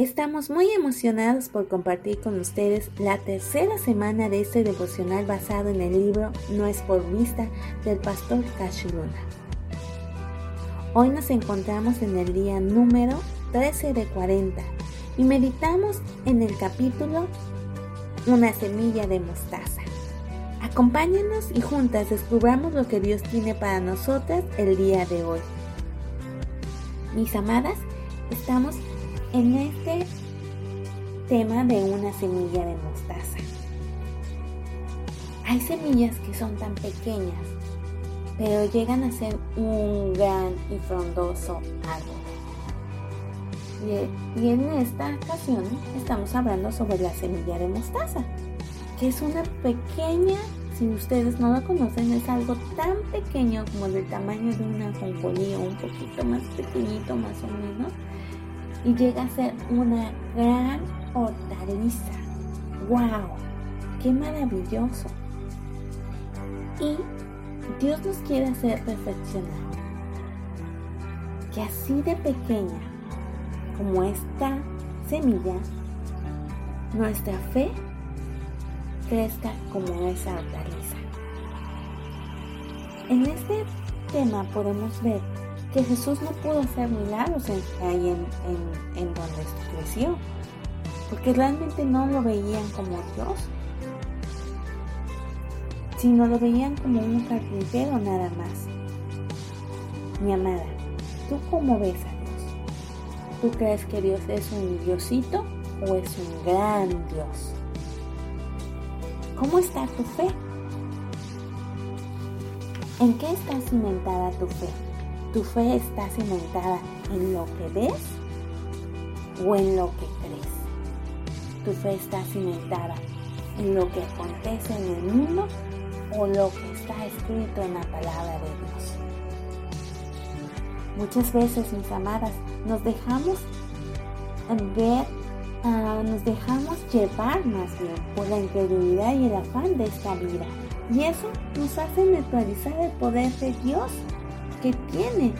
Estamos muy emocionados por compartir con ustedes la tercera semana de este devocional basado en el libro No es por vista del pastor Cash Luna. Hoy nos encontramos en el día número 13 de 40 y meditamos en el capítulo Una semilla de mostaza. Acompáñenos y juntas descubramos lo que Dios tiene para nosotras el día de hoy. Mis amadas, estamos en este tema de una semilla de mostaza. Hay semillas que son tan pequeñas, pero llegan a ser un gran y frondoso árbol. Y, en esta ocasión estamos hablando sobre la semilla de mostaza, que es una pequeña, si ustedes no la conocen, es algo tan pequeño como del tamaño de una ajonjolí un poquito más pequeñito más o menos y llega a ser una gran hortaliza. ¡Wow! ¡Qué maravilloso! Y Dios nos quiere hacer reflexionar que así de pequeña como esta semilla, nuestra fe crezca como esa hortaliza. En este tema podemos ver que Jesús no pudo hacer milagros en, ahí en, donde creció, porque realmente no lo veían como Dios, sino lo veían como un carpintero nada más. Mi amada, ¿tú cómo ves a Dios? ¿Tú crees que Dios es un diosito o es un gran Dios? ¿Cómo está tu fe? ¿En qué está cimentada tu fe? ¿Tu fe está cimentada en lo que ves o en lo que crees? ¿Tu fe está cimentada en lo que acontece en el mundo o lo que está escrito en la palabra de Dios? Muchas veces, mis amadas, nos dejamos ver, ah, nos dejamos llevar más bien por la incredulidad y el afán de esta vida. Y eso nos hace neutralizar el poder de Dios que tiene,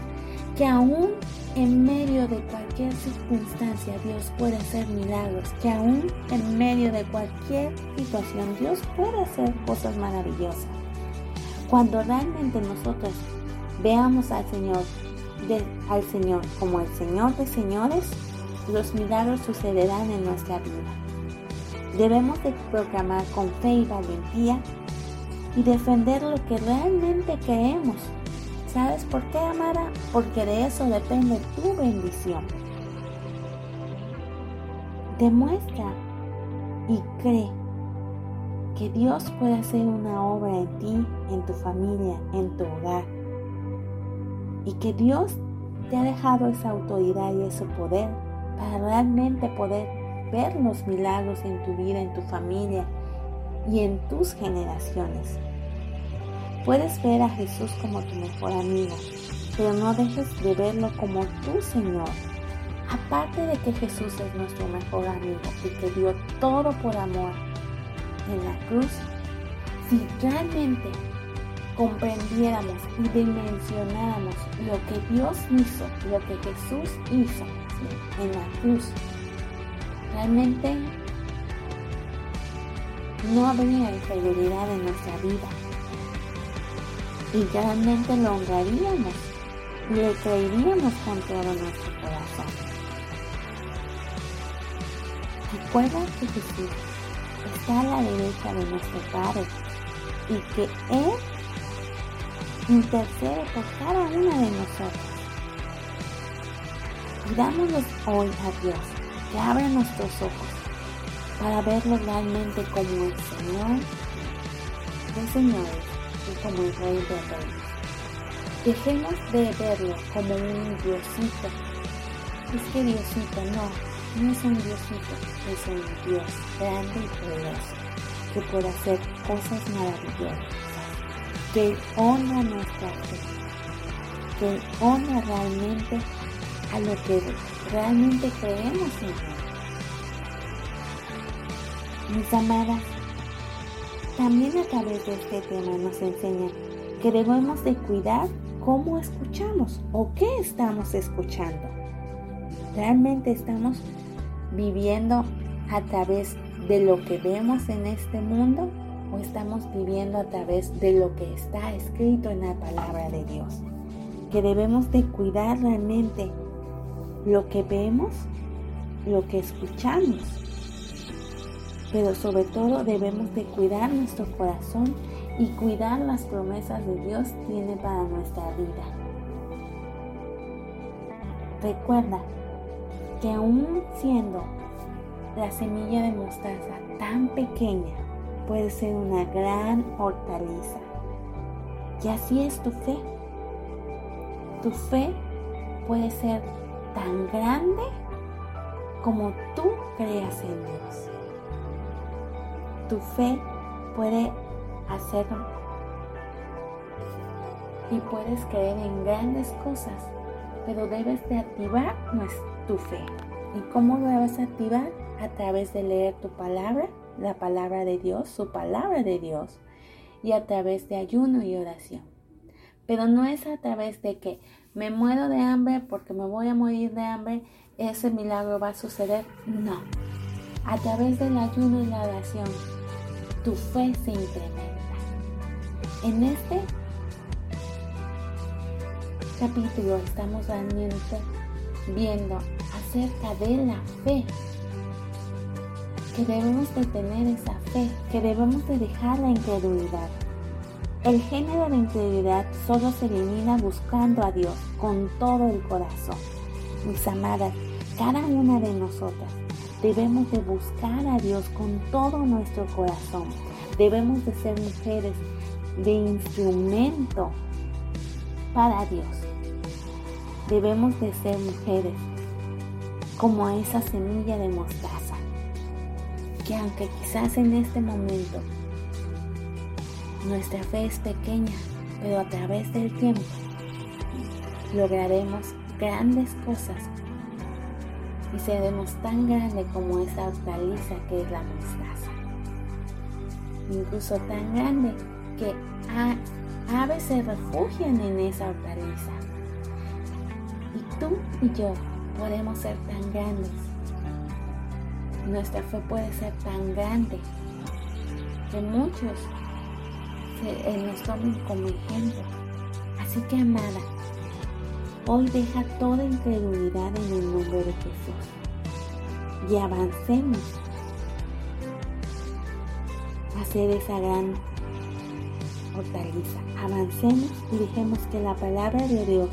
que aún en medio de cualquier circunstancia Dios puede hacer milagros, que aún en medio de cualquier situación Dios puede hacer cosas maravillosas. Cuando realmente nosotros veamos al Señor, al Señor como el Señor de señores, los milagros sucederán en nuestra vida. Debemos de proclamar con fe y valentía y defender lo que realmente creemos ¿Sabes por qué, Amara? Porque de eso depende tu bendición. Demuestra y cree que Dios puede hacer una obra en ti, en tu familia, en tu hogar. Y que Dios te ha dejado esa autoridad y ese poder para realmente poder ver los milagros en tu vida, en tu familia y en tus generaciones. Puedes ver a Jesús como tu mejor amigo, pero no dejes de verlo como tu Señor. Aparte de que Jesús es nuestro mejor amigo y que dio todo por amor en la cruz, si realmente comprendiéramos y dimensionáramos lo que Dios hizo, lo que Jesús hizo en la cruz, realmente no habría inferioridad en nuestra vida y realmente lo honraríamos y le creeríamos con todo nuestro corazón. Recuerda que Jesús está a la derecha de nuestro Padre y que Él intercede por cada una de nosotros. Pidámosles hoy a Dios que abra nuestros ojos para verlo realmente como el Señor de señores como el rey de reyes. Dejemos de verlo como un diosito. Es que diosito no, no es un diosito, es un dios grande y poderoso que puede hacer cosas maravillosas, que honra nuestra fe, que honra realmente a lo que realmente creemos en él. Mis amadas, también a través de este tema nos enseña que debemos de cuidar cómo escuchamos o qué estamos escuchando. Realmente estamos viviendo a través de lo que vemos en este mundo o estamos viviendo a través de lo que está escrito en la palabra de Dios. Que debemos de cuidar realmente lo que vemos, lo que escuchamos, pero sobre todo debemos de cuidar nuestro corazón y cuidar las promesas de Dios tiene para nuestra vida. Recuerda que aún siendo la semilla de mostaza tan pequeña, puede ser una gran hortaliza. Y así es tu fe. Tu fe puede ser tan grande como tú creas en Dios. Tu fe puede hacerlo y puedes creer en grandes cosas, pero debes de activar tu fe. ¿Y cómo lo debes activar? A través de leer tu palabra, la palabra de Dios, su palabra de Dios, y a través de ayuno y oración. Pero no es a través de que me muero de hambre porque me voy a morir de hambre, ese milagro va a suceder. No. A través del ayuno y la oración, tu fe se incrementa. En este capítulo estamos viendo acerca de la fe, que debemos de tener esa fe, que debemos de dejar la incredulidad. El género de incredulidad solo se elimina buscando a Dios con todo el corazón. Mis amadas, cada una de nosotras debemos de buscar a Dios con todo nuestro corazón. Debemos de ser mujeres de instrumento para Dios. Debemos de ser mujeres como esa semilla de mostaza, que aunque quizás en este momento nuestra fe es pequeña, pero a través del tiempo lograremos grandes cosas y seremos tan grandes como esa hortaliza que es la mostaza. Incluso tan grande que aves se refugian en esa hortaliza. Y tú y yo podemos ser tan grandes. Nuestra fe puede ser tan grande que muchos eh, nos tomen como ejemplo. Así que amada, hoy deja toda incredulidad en el nombre de Jesús y avancemos a ser esa gran hortaliza. Avancemos y dejemos que la palabra de Dios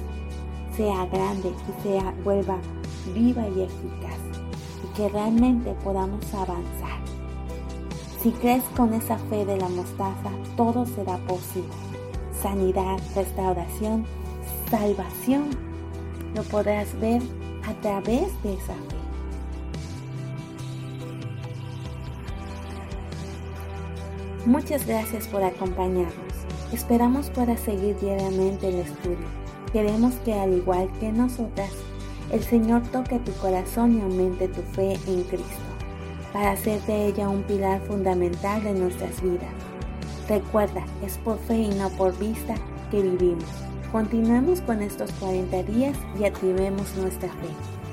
sea grande y sea vuelva viva y eficaz y que realmente podamos avanzar. Si crees con esa fe de la mostaza, todo será posible. Sanidad, restauración, salvación, lo podrás ver a través de esa fe. Muchas gracias por acompañarnos. Esperamos puedas seguir diariamente el estudio. Queremos que al igual que nosotras, el Señor toque tu corazón y aumente tu fe en Cristo, para hacer de ella un pilar fundamental de nuestras vidas. Recuerda, es por fe y no por vista que vivimos. Continuemos con estos 40 días y activemos nuestra fe.